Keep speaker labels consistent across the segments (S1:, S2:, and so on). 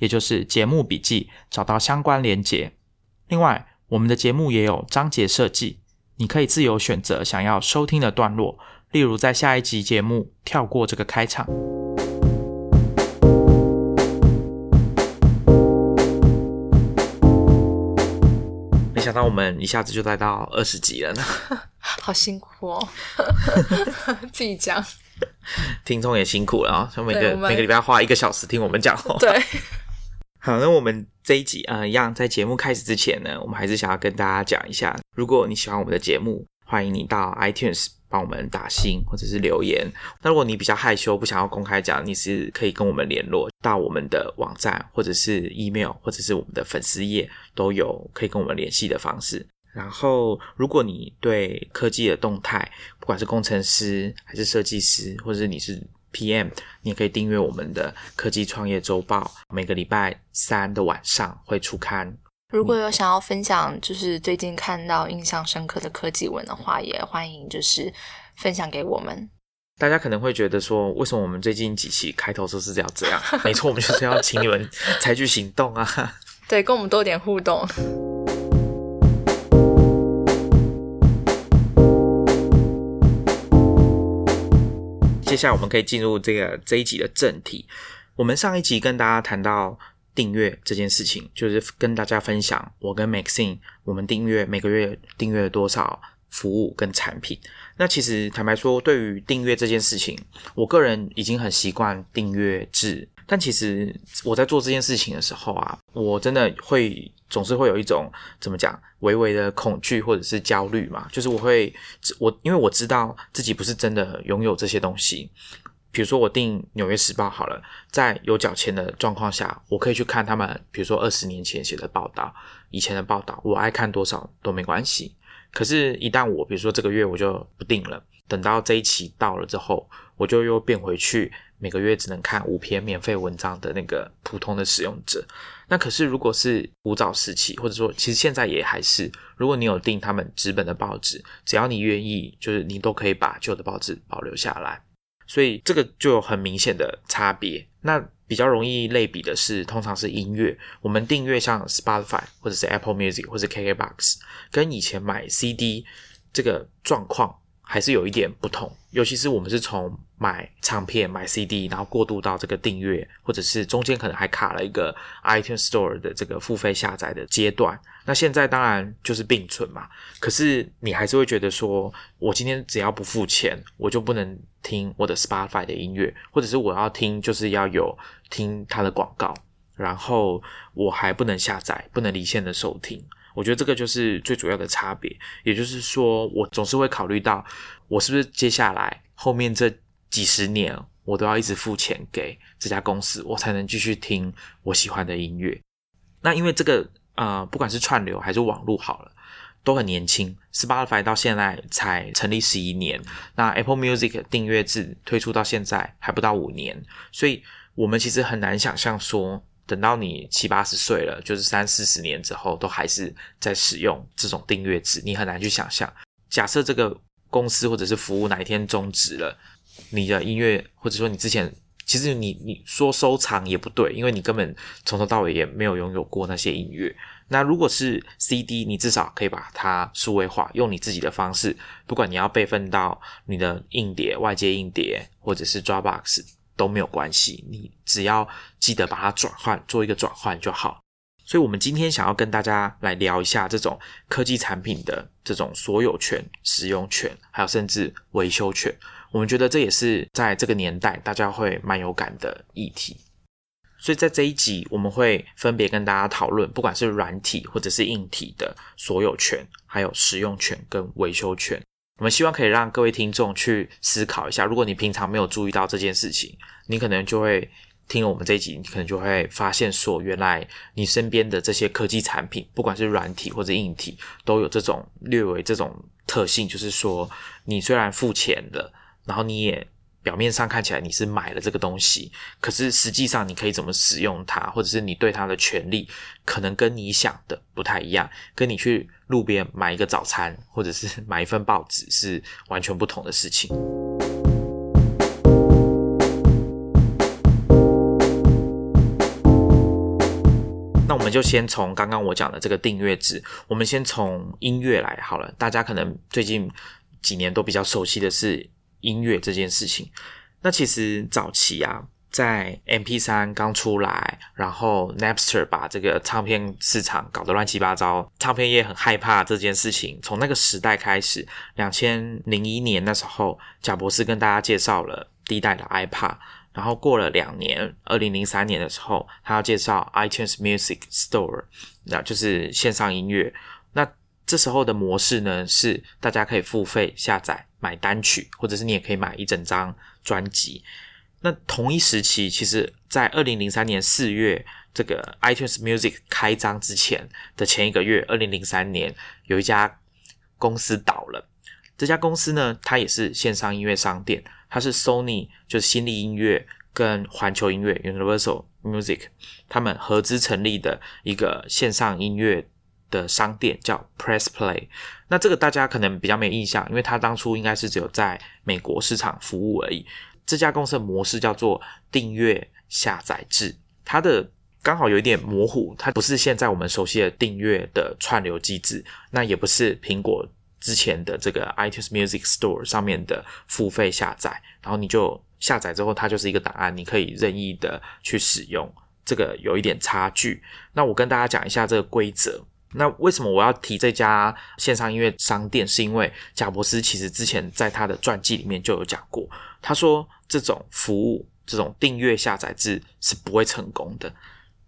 S1: 也就是节目笔记，找到相关连结。另外，我们的节目也有章节设计，你可以自由选择想要收听的段落，例如在下一集节目跳过这个开场。没想到我们一下子就来到二十集了呢，
S2: 好辛苦哦，自己讲。
S1: 听众也辛苦了啊、就每个每个礼拜花一个小时听我们讲哦。
S2: 对，
S1: 好，那我们这一集呃，一样在节目开始之前呢，我们还是想要跟大家讲一下，如果你喜欢我们的节目，欢迎你到 iTunes 帮我们打星或者是留言。那如果你比较害羞，不想要公开讲，你是可以跟我们联络到我们的网站或者是 email 或者是我们的粉丝页都有可以跟我们联系的方式。然后，如果你对科技的动态，不管是工程师还是设计师，或者是你是 PM，你也可以订阅我们的科技创业周报，每个礼拜三的晚上会出刊。
S2: 如果有想要分享，就是最近看到印象深刻的科技文的话，也欢迎就是分享给我们。
S1: 大家可能会觉得说，为什么我们最近几期开头都是要这样？没错，我们就是要请你们采取行动啊！
S2: 对，跟我们多点互动。
S1: 接下来我们可以进入这个这一集的正题。我们上一集跟大家谈到订阅这件事情，就是跟大家分享我跟 Maxine 我们订阅每个月订阅了多少服务跟产品。那其实坦白说，对于订阅这件事情，我个人已经很习惯订阅制。但其实我在做这件事情的时候啊，我真的会总是会有一种怎么讲，微微的恐惧或者是焦虑嘛。就是我会我因为我知道自己不是真的拥有这些东西。比如说我订《纽约时报》好了，在有缴钱的状况下，我可以去看他们，比如说二十年前写的报道，以前的报道，我爱看多少都没关系。可是，一旦我比如说这个月我就不订了，等到这一期到了之后，我就又变回去每个月只能看五篇免费文章的那个普通的使用者。那可是如果是古早时期，或者说其实现在也还是，如果你有订他们纸本的报纸，只要你愿意，就是你都可以把旧的报纸保留下来。所以这个就有很明显的差别。那比较容易类比的是，通常是音乐，我们订阅像 Spotify 或者是 Apple Music 或者 KKBox，跟以前买 CD 这个状况还是有一点不同。尤其是我们是从买唱片、买 CD，然后过渡到这个订阅，或者是中间可能还卡了一个 iTunes Store 的这个付费下载的阶段。那现在当然就是并存嘛，可是你还是会觉得说，我今天只要不付钱，我就不能听我的 Spotify 的音乐，或者是我要听就是要有听它的广告，然后我还不能下载，不能离线的收听。我觉得这个就是最主要的差别，也就是说，我总是会考虑到，我是不是接下来后面这几十年，我都要一直付钱给这家公司，我才能继续听我喜欢的音乐。那因为这个呃，不管是串流还是网络好了，都很年轻。Spotify 到现在才成立十一年，那 Apple Music 订阅制推出到现在还不到五年，所以我们其实很难想象说，等到你七八十岁了，就是三四十年之后，都还是在使用这种订阅制，你很难去想象。假设这个公司或者是服务哪一天终止了，你的音乐或者说你之前。其实你你说收藏也不对，因为你根本从头到尾也没有拥有过那些音乐。那如果是 CD，你至少可以把它数位化，用你自己的方式，不管你要备份到你的硬碟、外接硬碟或者是 Dropbox 都没有关系，你只要记得把它转换，做一个转换就好。所以，我们今天想要跟大家来聊一下这种科技产品的这种所有权、使用权，还有甚至维修权。我们觉得这也是在这个年代大家会蛮有感的议题。所以在这一集，我们会分别跟大家讨论，不管是软体或者是硬体的所有权，还有使用权跟维修权。我们希望可以让各位听众去思考一下，如果你平常没有注意到这件事情，你可能就会听我们这一集，你可能就会发现说，原来你身边的这些科技产品，不管是软体或者硬体，都有这种略为这种特性，就是说，你虽然付钱了，然后你也表面上看起来你是买了这个东西，可是实际上你可以怎么使用它，或者是你对它的权利，可能跟你想的不太一样，跟你去路边买一个早餐，或者是买一份报纸是完全不同的事情。那我们就先从刚刚我讲的这个订阅制，我们先从音乐来好了。大家可能最近几年都比较熟悉的是音乐这件事情。那其实早期啊，在 MP 三刚出来，然后 Napster 把这个唱片市场搞得乱七八糟，唱片业很害怕这件事情。从那个时代开始，两千零一年那时候，贾博士跟大家介绍了第一代的 iPad。然后过了两年，二零零三年的时候，他要介绍 iTunes Music Store，那就是线上音乐。这时候的模式呢，是大家可以付费下载买单曲，或者是你也可以买一整张专辑。那同一时期，其实在二零零三年四月，这个 iTunes Music 开张之前的前一个月，二零零三年有一家公司倒了。这家公司呢，它也是线上音乐商店。它是 Sony，就是新力音乐跟环球音乐 Universal Music，他们合资成立的一个线上音乐的商店，叫 Press Play。那这个大家可能比较没印象，因为它当初应该是只有在美国市场服务而已。这家公司的模式叫做订阅下载制，它的刚好有一点模糊，它不是现在我们熟悉的订阅的串流机制，那也不是苹果。之前的这个 iTunes Music Store 上面的付费下载，然后你就下载之后，它就是一个档案，你可以任意的去使用。这个有一点差距。那我跟大家讲一下这个规则。那为什么我要提这家线上音乐商店？是因为贾伯斯其实之前在他的传记里面就有讲过，他说这种服务、这种订阅下载制是不会成功的。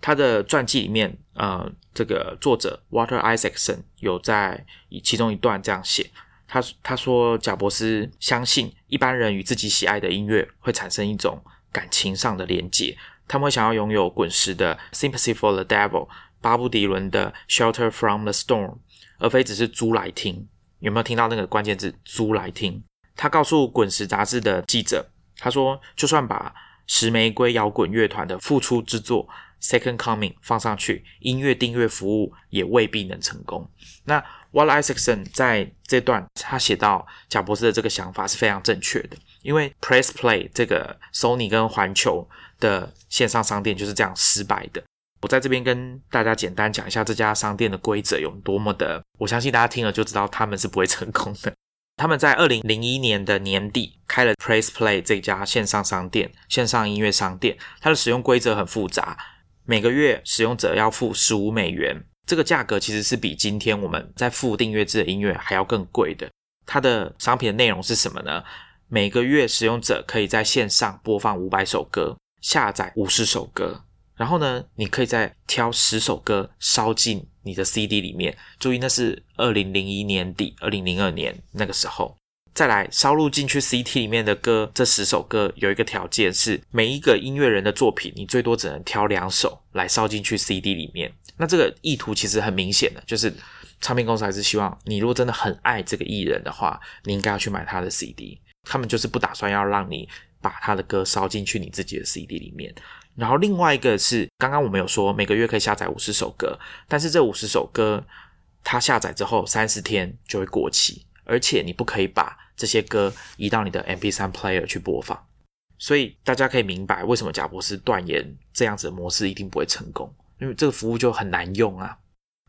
S1: 他的传记里面，呃，这个作者 Water Isaacson 有在其中一段这样写，他他说贾伯斯相信一般人与自己喜爱的音乐会产生一种感情上的连结，他们会想要拥有滚石的 Sympathy for the Devil，巴布迪伦的 Shelter from the Storm，而非只是租来听。有没有听到那个关键字租来听？他告诉滚石杂志的记者，他说就算把石玫瑰摇滚乐团的复出之作。Second Coming 放上去，音乐订阅服务也未必能成功。那 w a l l Isaacson 在这段他写到贾博士的这个想法是非常正确的，因为 Press Play 这个 Sony 跟环球的线上商店就是这样失败的。我在这边跟大家简单讲一下这家商店的规则有多么的，我相信大家听了就知道他们是不会成功的。他们在二零零一年的年底开了 Press Play 这家线上商店，线上音乐商店，它的使用规则很复杂。每个月使用者要付十五美元，这个价格其实是比今天我们在付订阅制的音乐还要更贵的。它的商品的内容是什么呢？每个月使用者可以在线上播放五百首歌，下载五十首歌，然后呢，你可以再挑十首歌烧进你的 CD 里面。注意，那是二零零一年底、二零零二年那个时候。再来烧录进去 CT 里面的歌，这十首歌有一个条件是，每一个音乐人的作品，你最多只能挑两首来烧进去 CD 里面。那这个意图其实很明显的，就是唱片公司还是希望你如果真的很爱这个艺人的话，你应该要去买他的 CD。他们就是不打算要让你把他的歌烧进去你自己的 CD 里面。然后另外一个是，刚刚我们有说每个月可以下载五十首歌，但是这五十首歌它下载之后三十天就会过期。而且你不可以把这些歌移到你的 MP3 player 去播放，所以大家可以明白为什么贾博士断言这样子的模式一定不会成功，因为这个服务就很难用啊。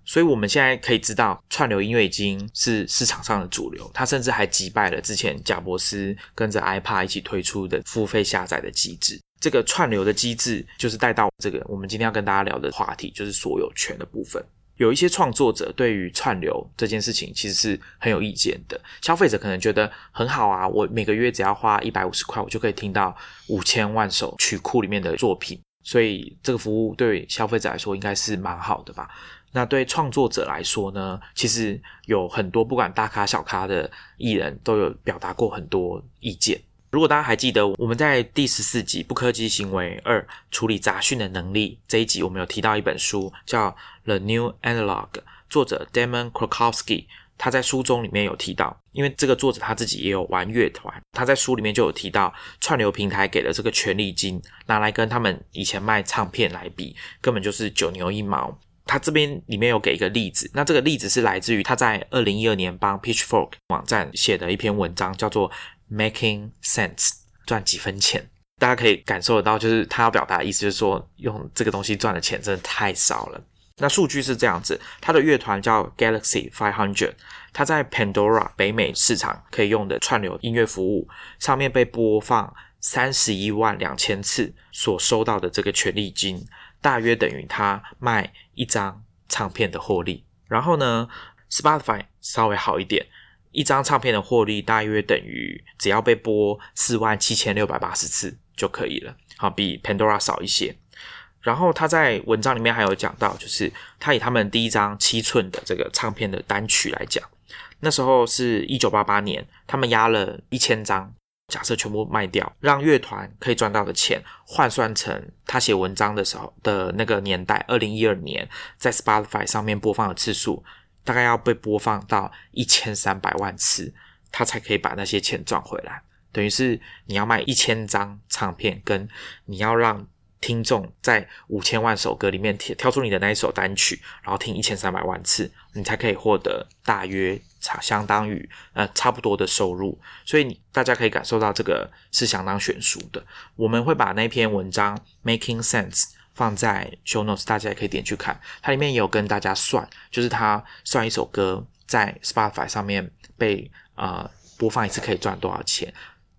S1: 所以我们现在可以知道，串流音乐已经是市场上的主流，它甚至还击败了之前贾博士跟着 iPad 一起推出的付费下载的机制。这个串流的机制就是带到这个我们今天要跟大家聊的话题，就是所有权的部分。有一些创作者对于串流这件事情其实是很有意见的。消费者可能觉得很好啊，我每个月只要花一百五十块，我就可以听到五千万首曲库里面的作品，所以这个服务对消费者来说应该是蛮好的吧？那对创作者来说呢？其实有很多不管大咖小咖的艺人都有表达过很多意见。如果大家还记得，我们在第十四集《不科技行为二：处理杂讯的能力》这一集，我们有提到一本书叫《The New Analog》，作者 Damon Krukowski。他在书中里面有提到，因为这个作者他自己也有玩乐团，他在书里面就有提到，串流平台给的这个权利金拿来跟他们以前卖唱片来比，根本就是九牛一毛。他这边里面有给一个例子，那这个例子是来自于他在二零一二年帮 Pitchfork 网站写的一篇文章，叫做。Making sense，赚几分钱，大家可以感受得到，就是他要表达的意思，就是说用这个东西赚的钱真的太少了。那数据是这样子，他的乐团叫 Galaxy Five Hundred，他在 Pandora 北美市场可以用的串流音乐服务上面被播放三十一万两千次，所收到的这个权利金，大约等于他卖一张唱片的获利。然后呢，Spotify 稍微好一点。一张唱片的获利大约等于只要被播四万七千六百八十次就可以了，好，比 Pandora 少一些。然后他在文章里面还有讲到，就是他以他们第一张七寸的这个唱片的单曲来讲，那时候是一九八八年，他们压了一千张，假设全部卖掉，让乐团可以赚到的钱换算成他写文章的时候的那个年代，二零一二年在 Spotify 上面播放的次数。大概要被播放到一千三百万次，他才可以把那些钱赚回来。等于是你要卖一千张唱片，跟你要让听众在五千万首歌里面挑出你的那一首单曲，然后听一千三百万次，你才可以获得大约差相当于呃差不多的收入。所以你大家可以感受到这个是相当悬殊的。我们会把那篇文章 Making Sense。放在 show notes，大家也可以点去看。它里面也有跟大家算，就是它算一首歌在 Spotify 上面被呃播放一次可以赚多少钱，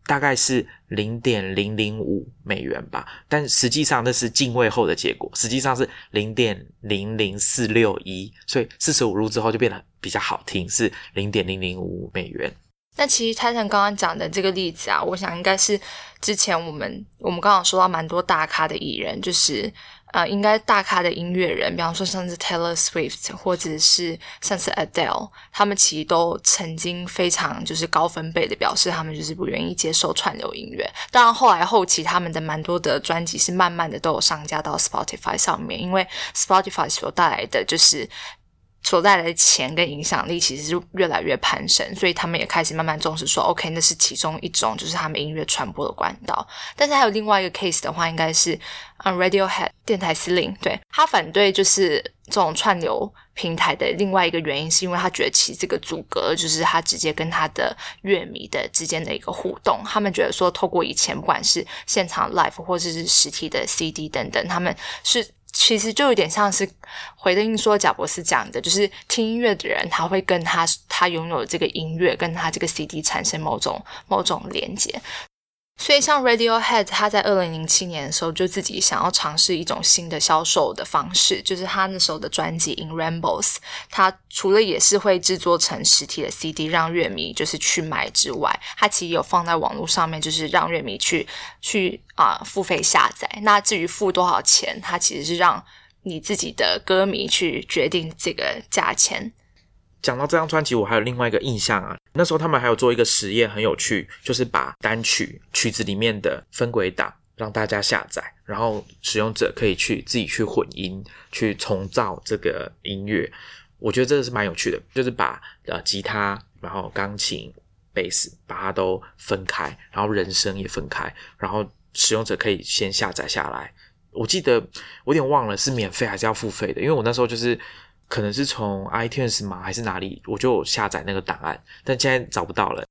S1: 大概是零点零零五美元吧。但实际上那是进位后的结果，实际上是零点零零四六一，所以四舍五入之后就变得比较好听，是零点零零五美元。
S2: 那其实泰坦刚刚讲的这个例子啊，我想应该是之前我们我们刚刚说到蛮多大咖的艺人，就是呃，应该大咖的音乐人，比方说像是 Taylor Swift 或者是像是 Adele，他们其实都曾经非常就是高分贝的表示，他们就是不愿意接受串流音乐。当然后来后期他们的蛮多的专辑是慢慢的都有上架到 Spotify 上面，因为 Spotify 所带来的就是。所带来的钱跟影响力其实是越来越攀升，所以他们也开始慢慢重视说，OK，那是其中一种，就是他们音乐传播的管道。但是还有另外一个 case 的话，应该是啊，Radiohead 电台司令，对他反对就是这种串流平台的另外一个原因，是因为他觉得其实这个阻隔就是他直接跟他的乐迷的之间的一个互动。他们觉得说，透过以前不管是现场 live 或者是实体的 CD 等等，他们是。其实就有点像是回应说贾博士讲的，就是听音乐的人，他会跟他他拥有这个音乐，跟他这个 CD 产生某种某种连接。所以，像 Radiohead，他在二零零七年的时候就自己想要尝试一种新的销售的方式，就是他那时候的专辑《In Rainbows》，他除了也是会制作成实体的 CD 让乐迷就是去买之外，他其实有放在网络上面，就是让乐迷去去啊付费下载。那至于付多少钱，他其实是让你自己的歌迷去决定这个价钱。
S1: 讲到这张专辑，我还有另外一个印象啊。那时候他们还有做一个实验，很有趣，就是把单曲曲子里面的分轨档让大家下载，然后使用者可以去自己去混音，去重造这个音乐。我觉得这个是蛮有趣的，就是把呃吉他、然后钢琴、贝斯把它都分开，然后人声也分开，然后使用者可以先下载下来。我记得我有点忘了是免费还是要付费的，因为我那时候就是。可能是从 iTunes 吗，还是哪里？我就下载那个档案，但现在找不到了。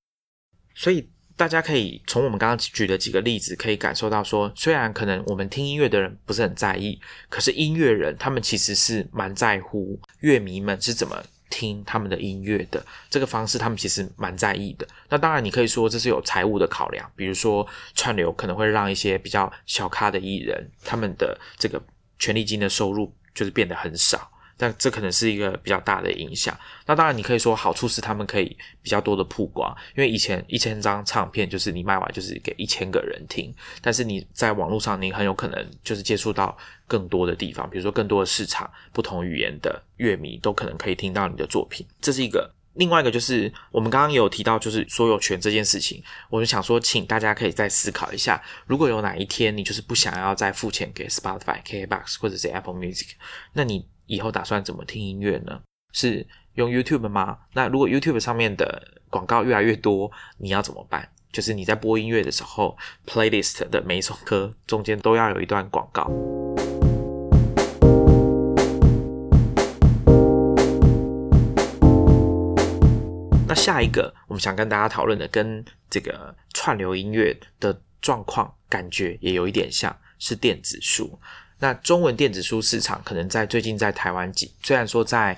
S1: 所以大家可以从我们刚刚举的几个例子，可以感受到说，虽然可能我们听音乐的人不是很在意，可是音乐人他们其实是蛮在乎乐迷们是怎么听他们的音乐的。这个方式他们其实蛮在意的。那当然，你可以说这是有财务的考量，比如说串流可能会让一些比较小咖的艺人，他们的这个权利金的收入就是变得很少。但这可能是一个比较大的影响。那当然，你可以说好处是他们可以比较多的曝光，因为以前一千张唱片就是你卖完就是给一千个人听，但是你在网络上，你很有可能就是接触到更多的地方，比如说更多的市场，不同语言的乐迷都可能可以听到你的作品，这是一个另外一个就是我们刚刚有提到，就是所有权这件事情，我就想说，请大家可以再思考一下，如果有哪一天你就是不想要再付钱给 Spotify、KKBox 或者是 Apple Music，那你以后打算怎么听音乐呢？是用 YouTube 吗？那如果 YouTube 上面的广告越来越多，你要怎么办？就是你在播音乐的时候，Playlist 的每一首歌中间都要有一段广告。那下一个我们想跟大家讨论的，跟这个串流音乐的状况感觉也有一点像，是电子书。那中文电子书市场可能在最近在台湾几，虽然说在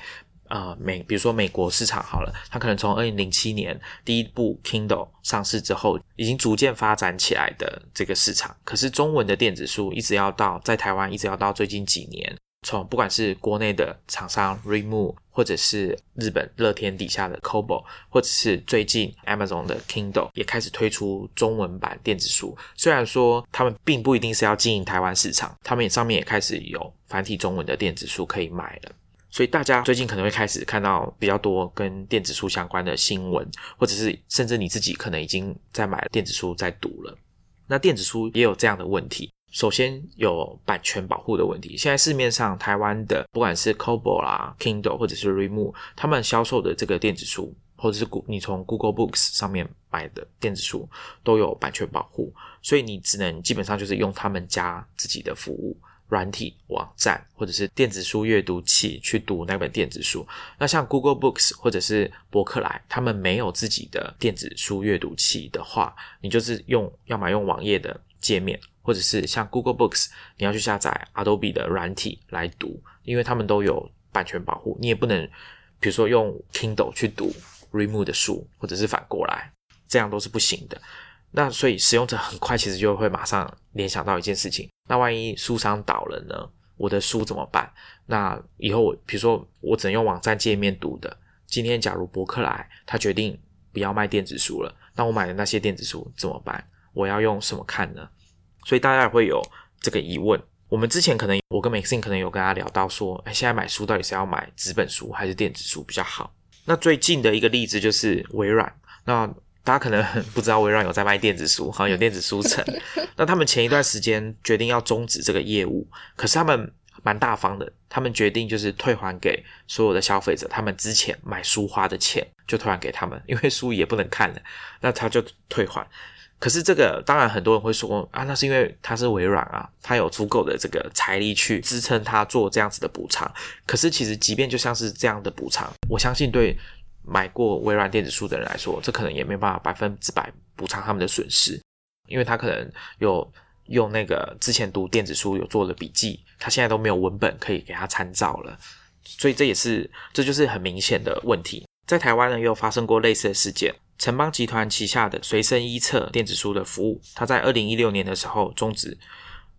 S1: 呃美，比如说美国市场好了，它可能从二零零七年第一部 Kindle 上市之后，已经逐渐发展起来的这个市场。可是中文的电子书一直要到在台湾，一直要到最近几年。从不管是国内的厂商 Remove，或者是日本乐天底下的 Kobo，或者是最近 Amazon 的 Kindle 也开始推出中文版电子书。虽然说他们并不一定是要经营台湾市场，他们也上面也开始有繁体中文的电子书可以买了。所以大家最近可能会开始看到比较多跟电子书相关的新闻，或者是甚至你自己可能已经在买电子书在读了。那电子书也有这样的问题。首先有版权保护的问题。现在市面上台湾的不管是 Kobo 啦、Kindle 或者是 Remove，他们销售的这个电子书，或者是你从 Google Books 上面买的电子书，都有版权保护，所以你只能基本上就是用他们家自己的服务、软体、网站或者是电子书阅读器去读那本电子书。那像 Google Books 或者是博客来，他们没有自己的电子书阅读器的话，你就是用要么用网页的界面。或者是像 Google Books，你要去下载 Adobe 的软体来读，因为他们都有版权保护，你也不能，比如说用 Kindle 去读 Remo 的书，或者是反过来，这样都是不行的。那所以使用者很快其实就会马上联想到一件事情：那万一书商倒了呢？我的书怎么办？那以后我比如说我只能用网站界面读的，今天假如博客来他决定不要卖电子书了，那我买的那些电子书怎么办？我要用什么看呢？所以大家也会有这个疑问。我们之前可能我跟 Maxine 可能有跟他聊到说，哎，现在买书到底是要买纸本书还是电子书比较好？那最近的一个例子就是微软。那大家可能不知道微软有在卖电子书，好像有电子书城。那他们前一段时间决定要终止这个业务，可是他们蛮大方的，他们决定就是退还给所有的消费者，他们之前买书花的钱就退还给他们，因为书也不能看了，那他就退还。可是这个当然很多人会说啊，那是因为它是微软啊，它有足够的这个财力去支撑它做这样子的补偿。可是其实即便就像是这样的补偿，我相信对买过微软电子书的人来说，这可能也没办法百分之百补偿他们的损失，因为他可能有用那个之前读电子书有做的笔记，他现在都没有文本可以给他参照了，所以这也是这就是很明显的问题。在台湾呢，也有发生过类似的事件。城邦集团旗下的随身一册电子书的服务，它在二零一六年的时候终止。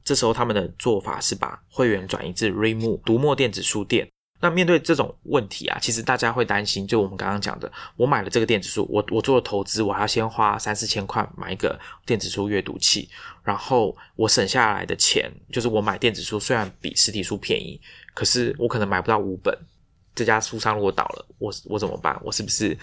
S1: 这时候他们的做法是把会员转移至 r e m o 读墨电子书店。那面对这种问题啊，其实大家会担心，就我们刚刚讲的，我买了这个电子书，我我做了投资，我还要先花三四千块买一个电子书阅读器，然后我省下来的钱，就是我买电子书虽然比实体书便宜，可是我可能买不到五本。这家书商如果倒了，我我怎么办？我是不是？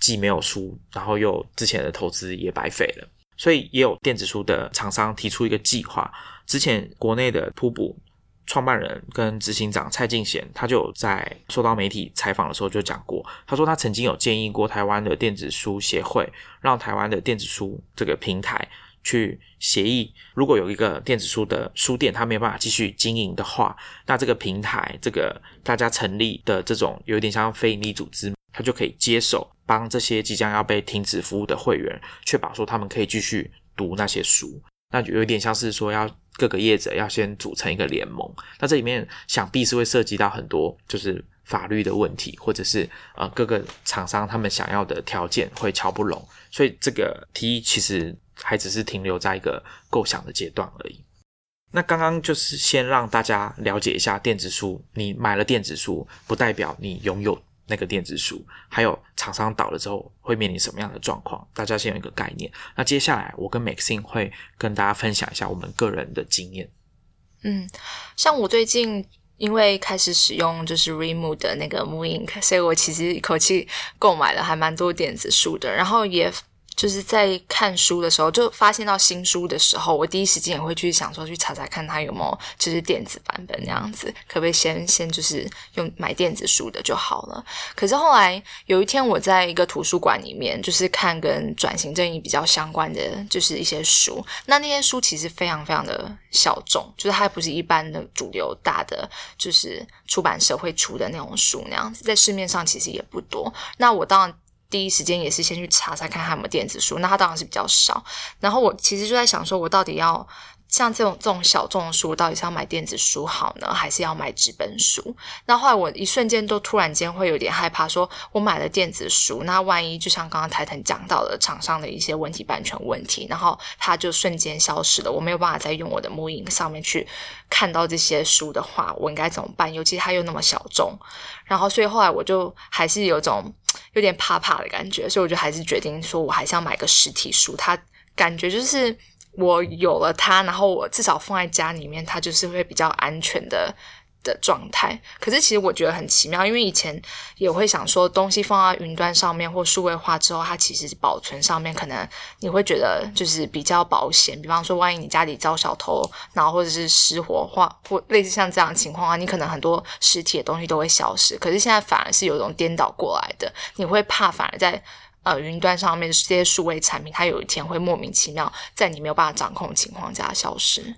S1: 既没有书，然后又之前的投资也白费了，所以也有电子书的厂商提出一个计划。之前国内的瀑布创办人跟执行长蔡进贤，他就在受到媒体采访的时候就讲过，他说他曾经有建议过台湾的电子书协会，让台湾的电子书这个平台去协议，如果有一个电子书的书店，他没有办法继续经营的话，那这个平台这个大家成立的这种有点像非营利组织。他就可以接手帮这些即将要被停止服务的会员，确保说他们可以继续读那些书。那就有点像是说，要各个业者要先组成一个联盟。那这里面想必是会涉及到很多就是法律的问题，或者是呃各个厂商他们想要的条件会敲不拢。所以这个提议其实还只是停留在一个构想的阶段而已。那刚刚就是先让大家了解一下电子书，你买了电子书不代表你拥有。那个电子书，还有厂商倒了之后会面临什么样的状况？大家先有一个概念。那接下来我跟 Maxine 会跟大家分享一下我们个人的经验。
S2: 嗯，像我最近因为开始使用就是 Remo 的那个 m o Ink，所以我其实一口气购买了还蛮多电子书的，然后也。就是在看书的时候，就发现到新书的时候，我第一时间也会去想说，去查查看它有没有就是电子版本那样子，可不可以先先就是用买电子书的就好了。可是后来有一天，我在一个图书馆里面，就是看跟转型正义比较相关的，就是一些书。那那些书其实非常非常的小众，就是它不是一般的主流大的，就是出版社会出的那种书那样子，在市面上其实也不多。那我当然。第一时间也是先去查查看他们电子书，那它当然是比较少。然后我其实就在想说，我到底要像这种这种小众的书，到底是要买电子书好呢，还是要买纸本书？那后来我一瞬间都突然间会有点害怕，说我买了电子书，那万一就像刚刚台腾讲到的厂商的一些问题、版权问题，然后它就瞬间消失了，我没有办法再用我的木影上面去看到这些书的话，我应该怎么办？尤其它又那么小众，然后所以后来我就还是有种。有点怕怕的感觉，所以我就还是决定说，我还是要买个实体书。它感觉就是我有了它，然后我至少放在家里面，它就是会比较安全的。的状态，可是其实我觉得很奇妙，因为以前也会想说，东西放在云端上面或数位化之后，它其实保存上面可能你会觉得就是比较保险。比方说，万一你家里遭小偷，然后或者是失火化或类似像这样的情况啊，你可能很多实体的东西都会消失。可是现在反而是有一种颠倒过来的，你会怕反而在呃云端上面这些数位产品，它有一天会莫名其妙在你没有办法掌控的情况下消失。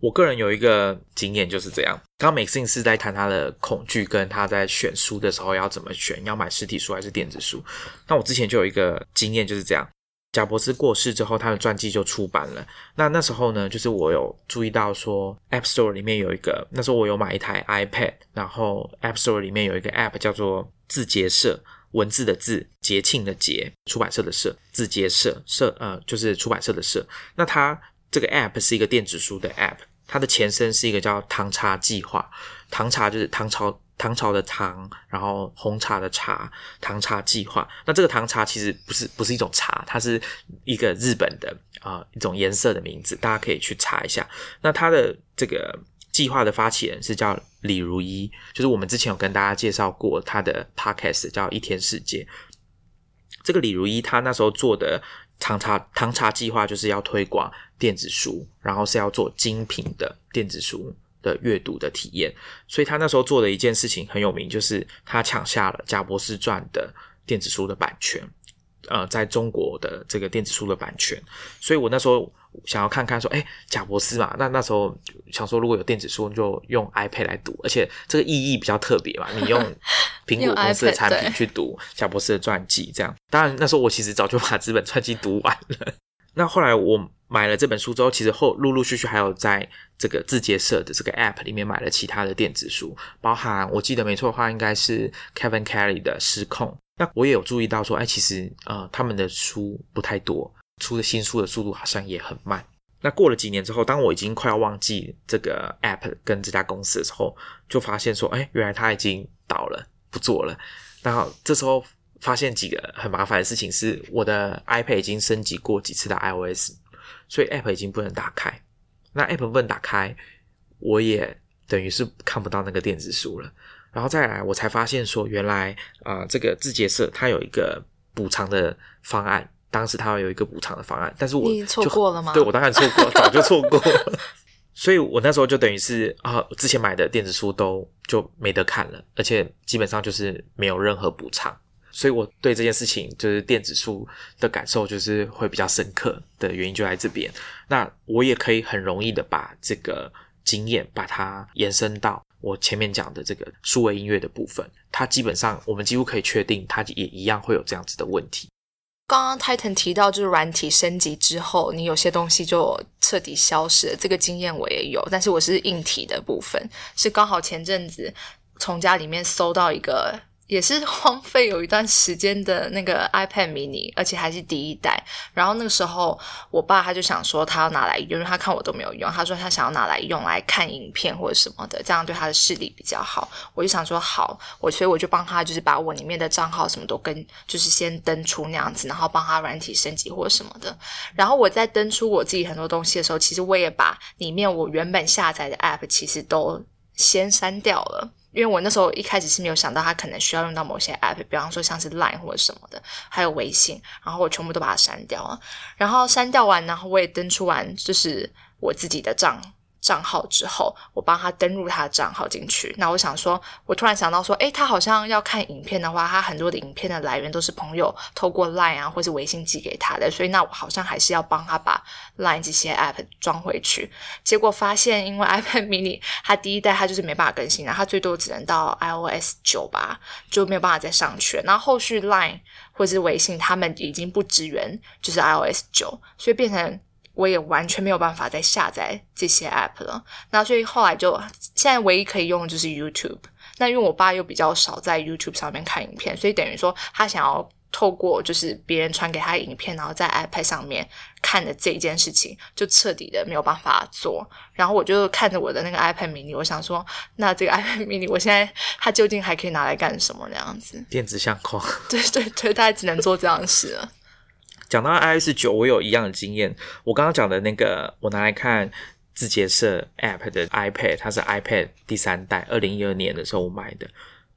S1: 我个人有一个经验就是这样。刚刚 Maxine 是在谈他的恐惧，跟他在选书的时候要怎么选，要买实体书还是电子书。那我之前就有一个经验就是这样。贾伯斯过世之后，他的传记就出版了。那那时候呢，就是我有注意到说，App Store 里面有一个，那时候我有买一台 iPad，然后 App Store 里面有一个 App 叫做字节社，文字的字，节庆的节，出版社的社，字节社社，呃，就是出版社的社。那它这个 App 是一个电子书的 App。它的前身是一个叫唐茶计划，唐茶就是唐朝唐朝的唐，然后红茶的茶，唐茶计划。那这个唐茶其实不是不是一种茶，它是一个日本的啊一种颜色的名字，大家可以去查一下。那它的这个计划的发起人是叫李如一，就是我们之前有跟大家介绍过他的 podcast 叫一天世界。这个李如一他那时候做的。唐茶唐茶计划就是要推广电子书，然后是要做精品的电子书的阅读的体验，所以他那时候做的一件事情很有名，就是他抢下了贾博士传的电子书的版权。呃，在中国的这个电子书的版权，所以我那时候想要看看说，哎，贾博士嘛，那那时候想说，如果有电子书，就用 iPad 来读，而且这个意义比较特别嘛，你用苹果公司的产品去读贾博士的传记，这样。当然那时候我其实早就把这本传记读完了。那后来我买了这本书之后，其实后陆陆续续还有在这个字节社的这个 App 里面买了其他的电子书，包含我记得没错的话，应该是 Kevin Kelly 的《失控》。那我也有注意到说，哎，其实呃，他们的书不太多，出的新书的速度好像也很慢。那过了几年之后，当我已经快要忘记这个 app 跟这家公司的时候，就发现说，哎，原来它已经倒了，不做了。然后这时候发现几个很麻烦的事情，是我的 iPad 已经升级过几次的 iOS，所以 app 已经不能打开。那 app 不能打开，我也等于是看不到那个电子书了。然后再来，我才发现说，原来啊，这个字节社它有一个补偿的方案。当时它有一个补偿的方案，但是我
S2: 错过了吗？
S1: 对，我当然错过，早就错过。所以我那时候就等于是啊，之前买的电子书都就没得看了，而且基本上就是没有任何补偿。所以我对这件事情就是电子书的感受就是会比较深刻的原因就在这边。那我也可以很容易的把这个经验把它延伸到。我前面讲的这个数位音乐的部分，它基本上我们几乎可以确定，它也一样会有这样子的问题。
S2: 刚刚 Titan 提到，就是软体升级之后，你有些东西就彻底消失了。这个经验我也有，但是我是硬体的部分，是刚好前阵子从家里面搜到一个。也是 荒废有一段时间的那个 iPad mini，而且还是第一代。然后那个时候，我爸他就想说他要拿来用，因为他看我都没有用。他说他想要拿来用来看影片或者什么的，这样对他的视力比较好。我就想说好，我所以我就帮他就是把我里面的账号什么都跟就是先登出那样子，然后帮他软体升级或者什么的。然后我在登出我自己很多东西的时候，其实我也把里面我原本下载的 app 其实都。先删掉了。因为我那时候一开始是没有想到它可能需要用到某些 app，比方说像是 Line 或者什么的，还有微信，然后我全部都把它删掉了。然后删掉完，然后我也登出完，就是我自己的账。账号之后，我帮他登录他的账号进去。那我想说，我突然想到说，诶，他好像要看影片的话，他很多的影片的来源都是朋友透过 Line 啊或是微信寄给他的，所以那我好像还是要帮他把 Line 这些 App 装回去。结果发现，因为 iPad Mini 它第一代它就是没办法更新了，它最多只能到 iOS 九吧，就没有办法再上去。然后后续 Line 或是微信，他们已经不支援就是 iOS 九，所以变成。我也完全没有办法再下载这些 app 了，那所以后来就现在唯一可以用的就是 YouTube。那因为我爸又比较少在 YouTube 上面看影片，所以等于说他想要透过就是别人传给他影片，然后在 iPad 上面看的这一件事情，就彻底的没有办法做。然后我就看着我的那个 iPad mini，我想说，那这个 iPad mini 我现在它究竟还可以拿来干什么那样子？
S1: 电子相框。
S2: 对 对对，大概只能做这样的事了。
S1: 讲到 iOS 九，我有一样的经验。我刚刚讲的那个，我拿来看字节社 App 的 iPad，它是 iPad 第三代，二零一二年的时候我买的。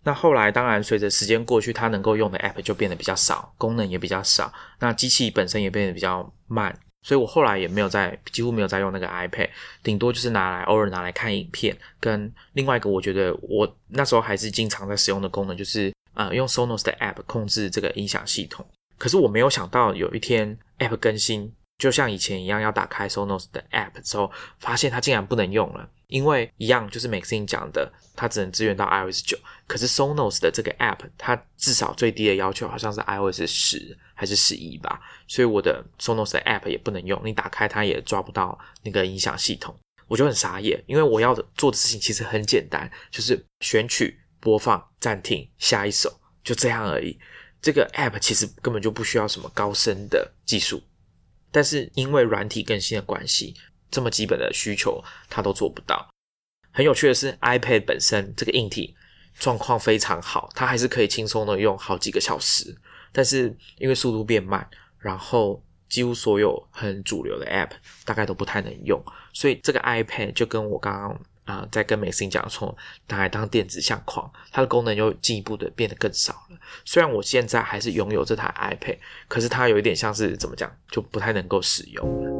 S1: 那后来当然随着时间过去，它能够用的 App 就变得比较少，功能也比较少。那机器本身也变得比较慢，所以我后来也没有在，几乎没有在用那个 iPad，顶多就是拿来偶尔拿来看影片。跟另外一个，我觉得我那时候还是经常在使用的功能，就是啊，用 Sonos 的 App 控制这个音响系统。可是我没有想到有一天 App 更新，就像以前一样，要打开 Sonos 的 App 之后，发现它竟然不能用了。因为一样就是 Maxine 讲的，它只能支援到 iOS 九。可是 Sonos 的这个 App，它至少最低的要求好像是 iOS 十还是十一吧。所以我的 Sonos 的 App 也不能用，你打开它也抓不到那个音响系统，我就很傻眼。因为我要做的事情其实很简单，就是选取、播放、暂停、下一首，就这样而已。这个 app 其实根本就不需要什么高深的技术，但是因为软体更新的关系，这么基本的需求它都做不到。很有趣的是，iPad 本身这个硬体状况非常好，它还是可以轻松的用好几个小时。但是因为速度变慢，然后几乎所有很主流的 app 大概都不太能用，所以这个 iPad 就跟我刚刚。啊，在跟美心讲说，拿来当电子相框，它的功能又进一步的变得更少了。虽然我现在还是拥有这台 iPad，可是它有一点像是怎么讲，就不太能够使用了。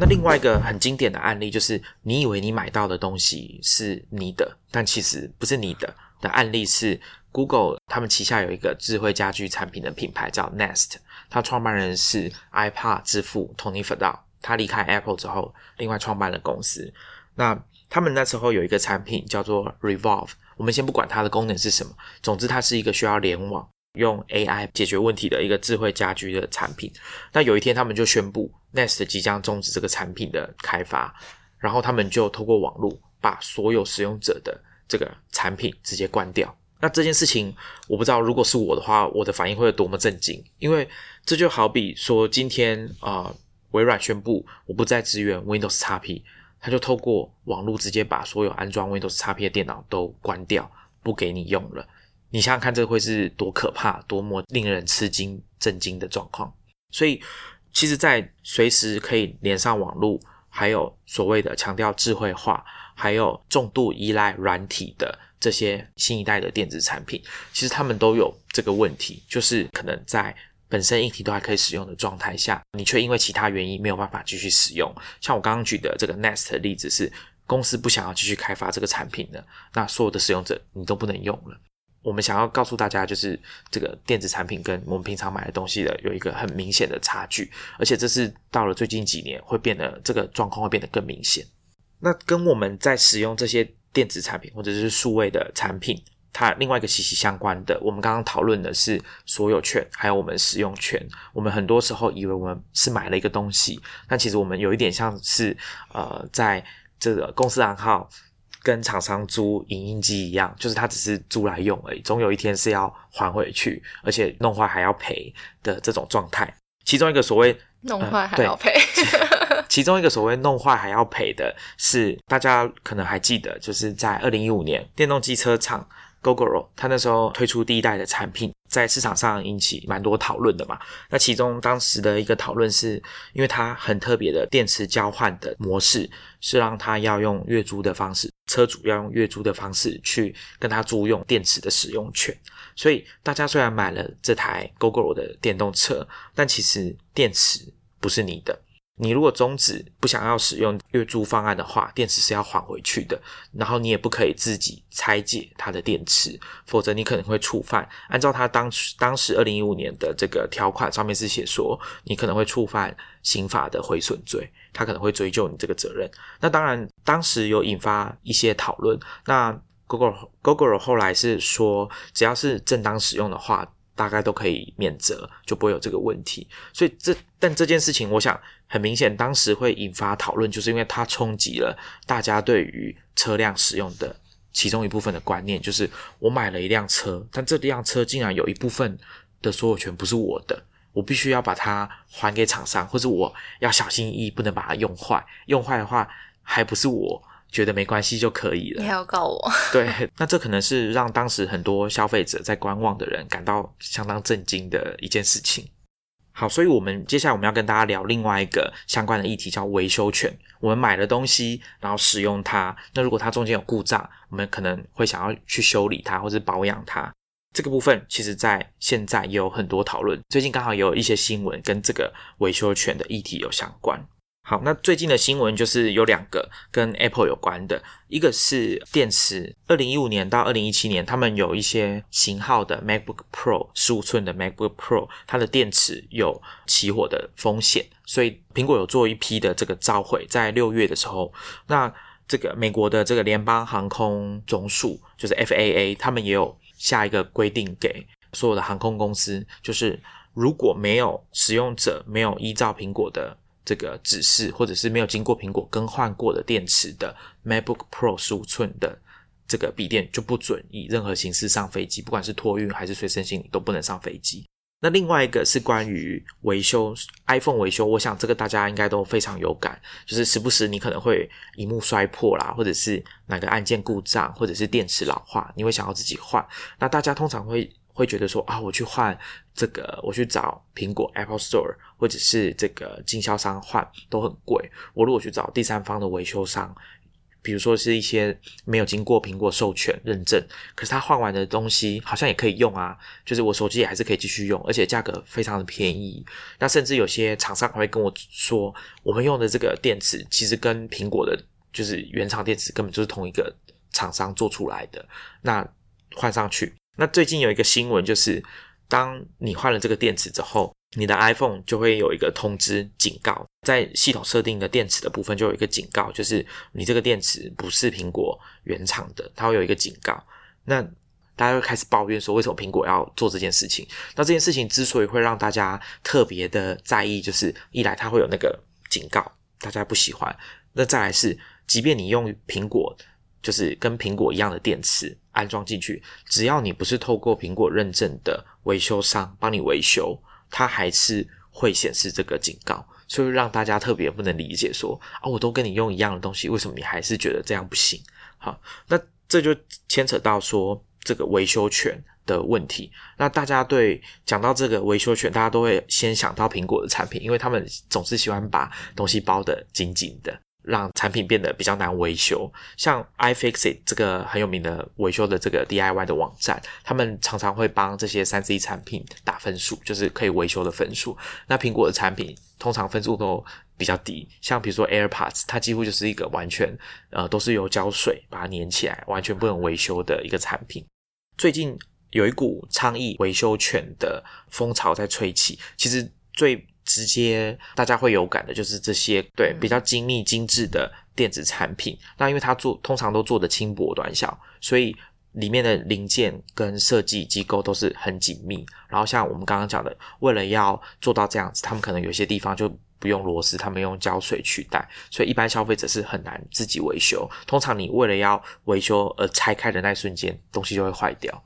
S1: 那另外一个很经典的案例，就是你以为你买到的东西是你的，但其实不是你的。的案例是 Google，他们旗下有一个智慧家居产品的品牌叫 Nest。它创办人是 iPad 之父 Tony Fadell，他离开 Apple 之后，另外创办了公司。那他们那时候有一个产品叫做 Revolve，我们先不管它的功能是什么，总之它是一个需要联网、用 AI 解决问题的一个智慧家居的产品。那有一天他们就宣布 Nest 即将终止这个产品的开发，然后他们就透过网络把所有使用者的这个产品直接关掉。那这件事情，我不知道，如果是我的话，我的反应会有多么震惊。因为这就好比说，今天啊，微软宣布我不再支援 Windows XP，他就透过网络直接把所有安装 Windows XP 的电脑都关掉，不给你用了。你想想看，这会是多可怕、多么令人吃惊、震惊的状况。所以，其实，在随时可以连上网络，还有所谓的强调智慧化，还有重度依赖软体的。这些新一代的电子产品，其实他们都有这个问题，就是可能在本身硬体都还可以使用的状态下，你却因为其他原因没有办法继续使用。像我刚刚举的这个 Nest 的例子，是公司不想要继续开发这个产品的，那所有的使用者你都不能用了。我们想要告诉大家，就是这个电子产品跟我们平常买的东西的有一个很明显的差距，而且这是到了最近几年会变得这个状况会变得更明显。那跟我们在使用这些。电子产品或者是数位的产品，它另外一个息息相关的，我们刚刚讨论的是所有权，还有我们使用权。我们很多时候以为我们是买了一个东西，但其实我们有一点像是呃，在这个公司账号跟厂商租影印机一样，就是它只是租来用而已，总有一天是要还回去，而且弄坏还要赔的这种状态。其中一个所谓
S2: 弄坏还要赔。
S1: 其中一个所谓弄坏还要赔的是，大家可能还记得，就是在二零一五年，电动机车厂 Gogoro，它那时候推出第一代的产品，在市场上引起蛮多讨论的嘛。那其中当时的一个讨论是，因为它很特别的电池交换的模式，是让它要用月租的方式，车主要用月租的方式去跟他租用电池的使用权。所以大家虽然买了这台 Gogoro 的电动车，但其实电池不是你的。你如果终止不想要使用月租方案的话，电池是要还回去的。然后你也不可以自己拆解它的电池，否则你可能会触犯。按照他当当时二零一五年的这个条款上面是写说，你可能会触犯刑法的毁损罪，他可能会追究你这个责任。那当然，当时有引发一些讨论。那 Google Google 后来是说，只要是正当使用的话。大概都可以免责，就不会有这个问题。所以这但这件事情，我想很明显，当时会引发讨论，就是因为它冲击了大家对于车辆使用的其中一部分的观念，就是我买了一辆车，但这辆车竟然有一部分的所有权不是我的，我必须要把它还给厂商，或者我要小心翼翼，不能把它用坏。用坏的话，还不是我。觉得没关系就可以了。
S2: 你还要告我？
S1: 对，那这可能是让当时很多消费者在观望的人感到相当震惊的一件事情。好，所以我们接下来我们要跟大家聊另外一个相关的议题，叫维修权。我们买了东西，然后使用它，那如果它中间有故障，我们可能会想要去修理它或者保养它。这个部分其实在现在也有很多讨论。最近刚好也有一些新闻跟这个维修权的议题有相关。好，那最近的新闻就是有两个跟 Apple 有关的，一个是电池，二零一五年到二零一七年，他们有一些型号的 MacBook Pro 十五寸的 MacBook Pro，它的电池有起火的风险，所以苹果有做一批的这个召回，在六月的时候，那这个美国的这个联邦航空总署就是 FAA，他们也有下一个规定给所有的航空公司，就是如果没有使用者没有依照苹果的这个指示，或者是没有经过苹果更换过的电池的 MacBook Pro 十五寸的这个笔电就不准以任何形式上飞机，不管是托运还是随身行李都不能上飞机。那另外一个是关于维修 iPhone 维修，我想这个大家应该都非常有感，就是时不时你可能会荧幕摔破啦，或者是哪个按键故障，或者是电池老化，你会想要自己换。那大家通常会。会觉得说啊，我去换这个，我去找苹果 Apple Store 或者是这个经销商换都很贵。我如果去找第三方的维修商，比如说是一些没有经过苹果授权认证，可是他换完的东西好像也可以用啊，就是我手机也还是可以继续用，而且价格非常的便宜。那甚至有些厂商还会跟我说，我们用的这个电池其实跟苹果的，就是原厂电池根本就是同一个厂商做出来的。那换上去。那最近有一个新闻，就是当你换了这个电池之后，你的 iPhone 就会有一个通知警告，在系统设定的电池的部分就有一个警告，就是你这个电池不是苹果原厂的，它会有一个警告。那大家会开始抱怨说，为什么苹果要做这件事情？那这件事情之所以会让大家特别的在意，就是一来它会有那个警告，大家不喜欢；那再来是，即便你用苹果。就是跟苹果一样的电池安装进去，只要你不是透过苹果认证的维修商帮你维修，它还是会显示这个警告，所以让大家特别不能理解，说啊，我都跟你用一样的东西，为什么你还是觉得这样不行？好，那这就牵扯到说这个维修权的问题。那大家对讲到这个维修权，大家都会先想到苹果的产品，因为他们总是喜欢把东西包得紧紧的。让产品变得比较难维修，像 iFixit 这个很有名的维修的这个 DIY 的网站，他们常常会帮这些三 C 产品打分数，就是可以维修的分数。那苹果的产品通常分数都比较低，像比如说 AirPods，它几乎就是一个完全呃都是由胶水把它粘起来，完全不能维修的一个产品。最近有一股倡议维修权的风潮在吹起，其实最。直接大家会有感的，就是这些对比较精密精致的电子产品。那因为它做通常都做的轻薄短小，所以里面的零件跟设计机构都是很紧密。然后像我们刚刚讲的，为了要做到这样子，他们可能有些地方就不用螺丝，他们用胶水取代，所以一般消费者是很难自己维修。通常你为了要维修而拆开的那一瞬间，东西就会坏掉。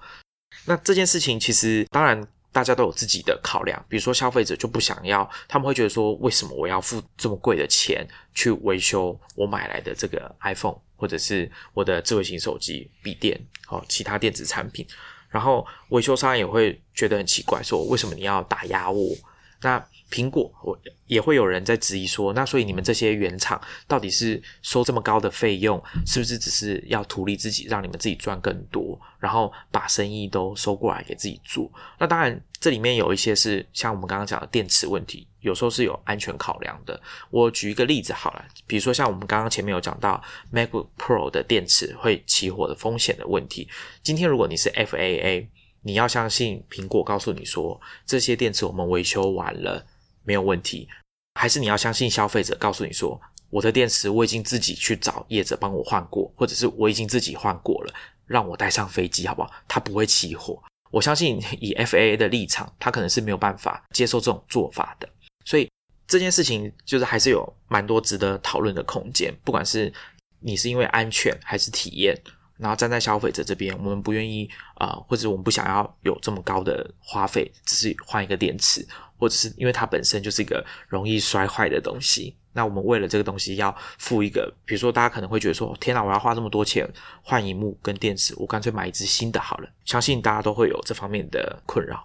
S1: 那这件事情其实当然。大家都有自己的考量，比如说消费者就不想要，他们会觉得说，为什么我要付这么贵的钱去维修我买来的这个 iPhone 或者是我的智慧型手机、笔电哦，其他电子产品。然后维修商也会觉得很奇怪，说为什么你要打压我？那苹果我也会有人在质疑说，那所以你们这些原厂到底是收这么高的费用，是不是只是要图利自己，让你们自己赚更多，然后把生意都收过来给自己做？那当然，这里面有一些是像我们刚刚讲的电池问题，有时候是有安全考量的。我举一个例子好了，比如说像我们刚刚前面有讲到 MacBook Pro 的电池会起火的风险的问题，今天如果你是 FAA。你要相信苹果告诉你说这些电池我们维修完了没有问题，还是你要相信消费者告诉你说我的电池我已经自己去找业者帮我换过，或者是我已经自己换过了，让我带上飞机好不好？它不会起火。我相信以 FAA 的立场，它可能是没有办法接受这种做法的。所以这件事情就是还是有蛮多值得讨论的空间，不管是你是因为安全还是体验。然后站在消费者这边，我们不愿意啊，或者我们不想要有这么高的花费，只是换一个电池，或者是因为它本身就是一个容易摔坏的东西。那我们为了这个东西要付一个，比如说大家可能会觉得说，天哪，我要花这么多钱换荧幕跟电池，我干脆买一支新的好了。相信大家都会有这方面的困扰。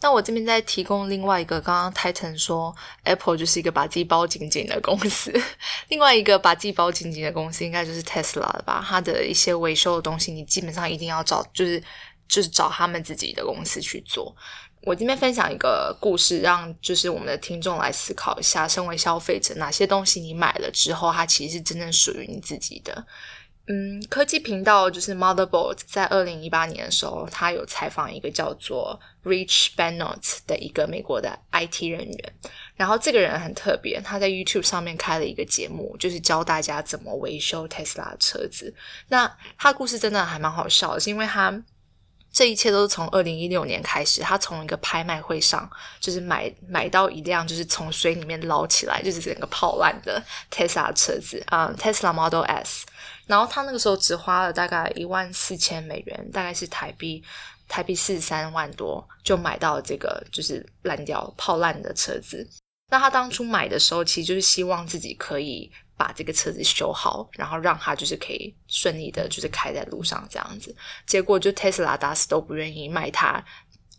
S2: 那我这边再提供另外一个，刚刚 Titan 说 Apple 就是一个把自己包紧紧的公司，另外一个把自己包紧紧的公司应该就是 Tesla 了吧？它的一些维修的东西，你基本上一定要找，就是就是找他们自己的公司去做。我这边分享一个故事，让就是我们的听众来思考一下，身为消费者，哪些东西你买了之后，它其实是真正属于你自己的。嗯，科技频道就是 Motherboard，在二零一八年的时候，他有采访一个叫做 Rich Bennett 的一个美国的 IT 人员。然后这个人很特别，他在 YouTube 上面开了一个节目，就是教大家怎么维修 Tesla 车子。那他故事真的还蛮好笑的，是因为他这一切都是从二零一六年开始，他从一个拍卖会上就是买买到一辆就是从水里面捞起来就是整个泡烂的 Tesla 车子啊，Tesla Model S。然后他那个时候只花了大概一万四千美元，大概是台币台币四十三万多，就买到了这个就是烂掉泡烂的车子。那他当初买的时候，其实就是希望自己可以把这个车子修好，然后让他就是可以顺利的，就是开在路上这样子。结果就 Tesla 打死都不愿意卖他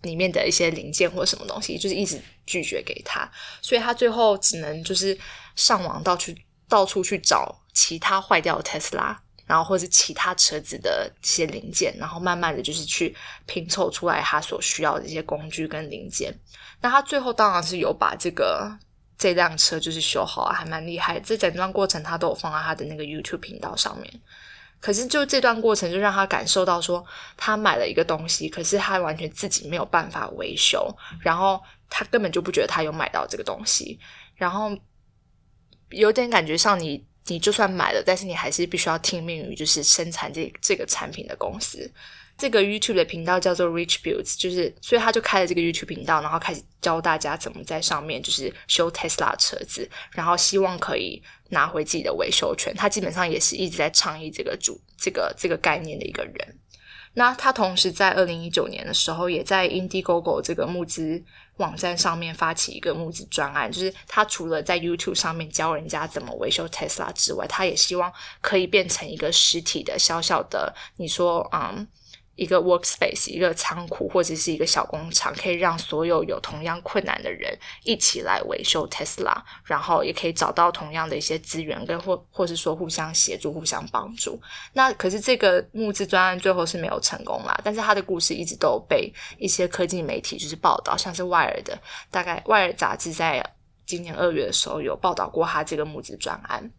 S2: 里面的一些零件或什么东西，就是一直拒绝给他，所以他最后只能就是上网到处到处去找。其他坏掉的特斯拉，然后或是其他车子的一些零件，然后慢慢的就是去拼凑出来他所需要的一些工具跟零件。那他最后当然是有把这个这辆车就是修好啊，还蛮厉害。这整段过程他都有放在他的那个 YouTube 频道上面。可是就这段过程就让他感受到说，他买了一个东西，可是他完全自己没有办法维修，然后他根本就不觉得他有买到这个东西，然后有点感觉像你。你就算买了，但是你还是必须要听命于就是生产这这个产品的公司。这个 YouTube 的频道叫做 Rich Builds，就是所以他就开了这个 YouTube 频道，然后开始教大家怎么在上面就是修 Tesla 车子，然后希望可以拿回自己的维修权。他基本上也是一直在倡议这个主这个这个概念的一个人。那他同时在二零一九年的时候，也在 Indiegogo 这个募资网站上面发起一个募资专案，就是他除了在 YouTube 上面教人家怎么维修 Tesla 之外，他也希望可以变成一个实体的小小的，你说，嗯。一个 workspace，一个仓库或者是一个小工厂，可以让所有有同样困难的人一起来维修 Tesla，然后也可以找到同样的一些资源，跟或或是说互相协助、互相帮助。那可是这个募资专案最后是没有成功啦，但是他的故事一直都被一些科技媒体就是报道，像是外尔的，大概外尔杂志在今年二月的时候有报道过他这个募资专案。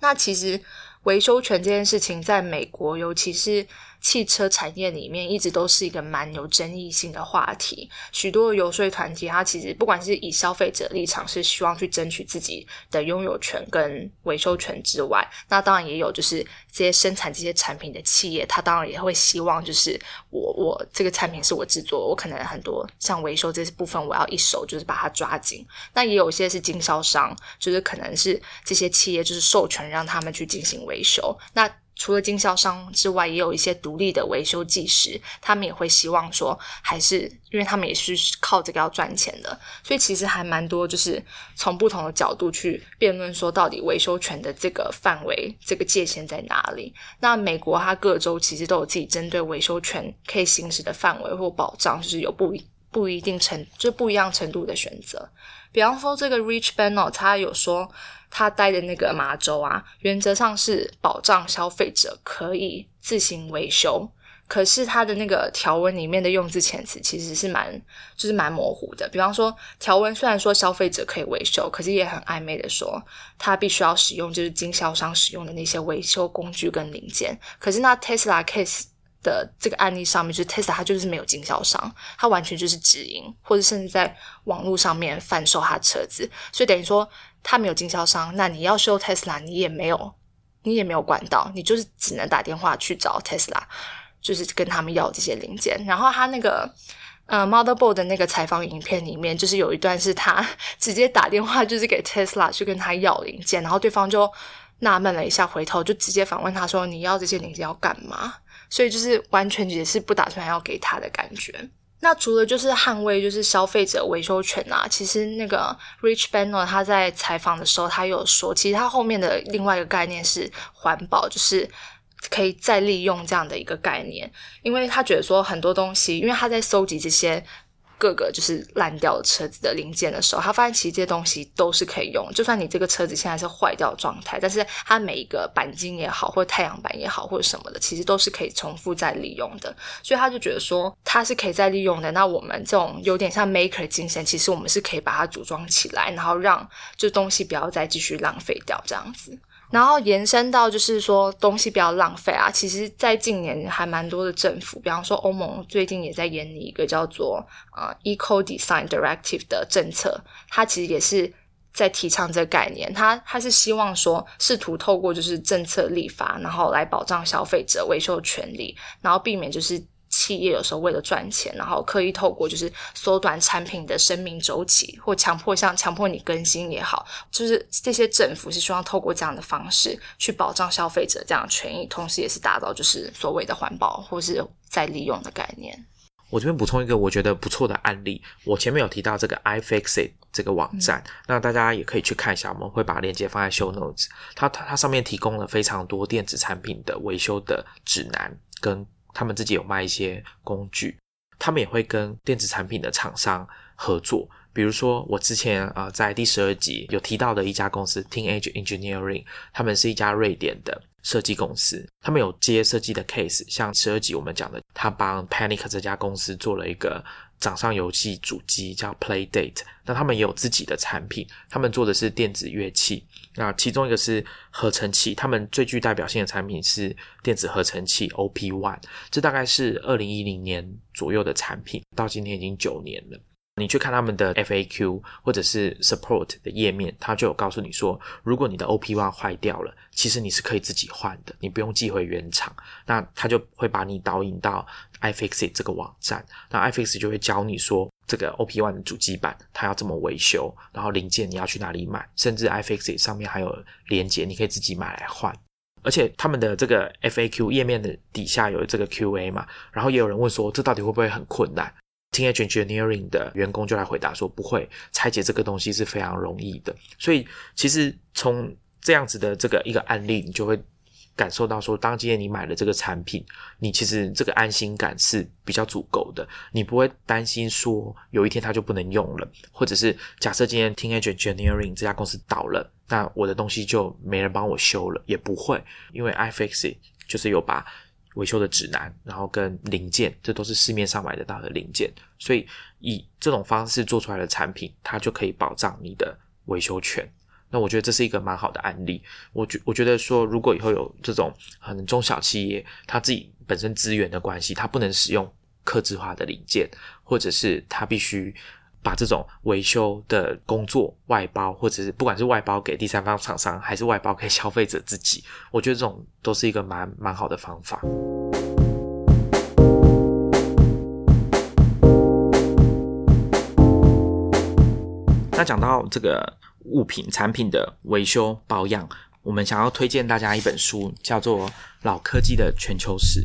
S2: 那其实维修权这件事情，在美国尤其是。汽车产业里面一直都是一个蛮有争议性的话题，许多游说团体，它其实不管是以消费者立场是希望去争取自己的拥有权跟维修权之外，那当然也有就是这些生产这些产品的企业，它当然也会希望就是我我这个产品是我制作，我可能很多像维修这些部分，我要一手就是把它抓紧。那也有些是经销商，就是可能是这些企业就是授权让他们去进行维修，那。除了经销商之外，也有一些独立的维修技师，他们也会希望说，还是因为他们也是靠这个要赚钱的，所以其实还蛮多，就是从不同的角度去辩论说，到底维修权的这个范围、这个界限在哪里？那美国它各州其实都有自己针对维修权可以行使的范围或保障，就是有不不一定程，就不一样程度的选择。比方说，这个 Rich Benno 他有说。他待的那个麻州啊，原则上是保障消费者可以自行维修，可是他的那个条文里面的用字遣词其实是蛮就是蛮模糊的。比方说，条文虽然说消费者可以维修，可是也很暧昧的说他必须要使用就是经销商使用的那些维修工具跟零件。可是那 Tesla case 的这个案例上面，就是 Tesla 它就是没有经销商，它完全就是直营，或者甚至在网络上面贩售它车子，所以等于说。他没有经销商，那你要修 Tesla，你也没有，你也没有管道，你就是只能打电话去找 Tesla，就是跟他们要这些零件。然后他那个呃 Motherboard 的那个采访影片里面，就是有一段是他 直接打电话，就是给 Tesla 去跟他要零件，然后对方就纳闷了一下，回头就直接反问他说：“你要这些零件要干嘛？”所以就是完全也是不打算要给他的感觉。那除了就是捍卫就是消费者维修权啊，其实那个 Rich Benner 他在采访的时候，他有说，其实他后面的另外一个概念是环保，就是可以再利用这样的一个概念，因为他觉得说很多东西，因为他在搜集这些。各个就是烂掉的车子的零件的时候，他发现其实这些东西都是可以用。就算你这个车子现在是坏掉状态，但是它每一个钣金也好，或者太阳板也好，或者什么的，其实都是可以重复再利用的。所以他就觉得说，它是可以再利用的。那我们这种有点像 maker 精神，其实我们是可以把它组装起来，然后让这东西不要再继续浪费掉这样子。然后延伸到就是说东西不要浪费啊，其实，在近年还蛮多的政府，比方说欧盟最近也在研拟一个叫做呃 Eco Design Directive 的政策，它其实也是在提倡这个概念，它它是希望说试图透过就是政策立法，然后来保障消费者维修权利，然后避免就是。企业有时候为了赚钱，然后刻意透过就是缩短产品的生命周期，或强迫像强迫你更新也好，就是这些政府是希望透过这样的方式去保障消费者这样的权益，同时也是达到就是所谓的环保或是再利用的概念。
S1: 我这边补充一个我觉得不错的案例，我前面有提到这个 iFixit 这个网站，那大家也可以去看一下，我们会把链接放在 Show Notes，它它它上面提供了非常多电子产品的维修的指南跟。他们自己有卖一些工具，他们也会跟电子产品的厂商合作。比如说，我之前呃在第十二集有提到的一家公司 Teenage Engineering，他们是一家瑞典的设计公司，他们有接设计的 case，像十二集我们讲的，他帮 Panic 这家公司做了一个。掌上游戏主机叫 Playdate，那他们也有自己的产品，他们做的是电子乐器，那其中一个是合成器，他们最具代表性的产品是电子合成器 OP One，这大概是二零一零年左右的产品，到今天已经九年了。你去看他们的 FAQ 或者是 Support 的页面，他就有告诉你说，如果你的 OP One 坏掉了，其实你是可以自己换的，你不用寄回原厂。那他就会把你导引到 iFixit 这个网站，那 iFixit 就会教你说，这个 OP One 的主机板它要怎么维修，然后零件你要去哪里买，甚至 iFixit 上面还有连接，你可以自己买来换。而且他们的这个 FAQ 页面的底下有这个 QA 嘛，然后也有人问说，这到底会不会很困难？Teenage Engineering 的员工就来回答说：“不会，拆解这个东西是非常容易的。”所以，其实从这样子的这个一个案例，你就会感受到说，当今天你买了这个产品，你其实这个安心感是比较足够的，你不会担心说有一天它就不能用了，或者是假设今天 Teenage Engineering 这家公司倒了，那我的东西就没人帮我修了，也不会，因为 iFixit 就是有把。维修的指南，然后跟零件，这都是市面上买得到的零件，所以以这种方式做出来的产品，它就可以保障你的维修权。那我觉得这是一个蛮好的案例。我觉我觉得说，如果以后有这种可能中小企业，它自己本身资源的关系，它不能使用刻制化的零件，或者是它必须。把这种维修的工作外包，或者是不管是外包给第三方厂商，还是外包给消费者自己，我觉得这种都是一个蛮蛮好的方法。那讲到这个物品产品的维修保养，我们想要推荐大家一本书，叫做《老科技的全球史》。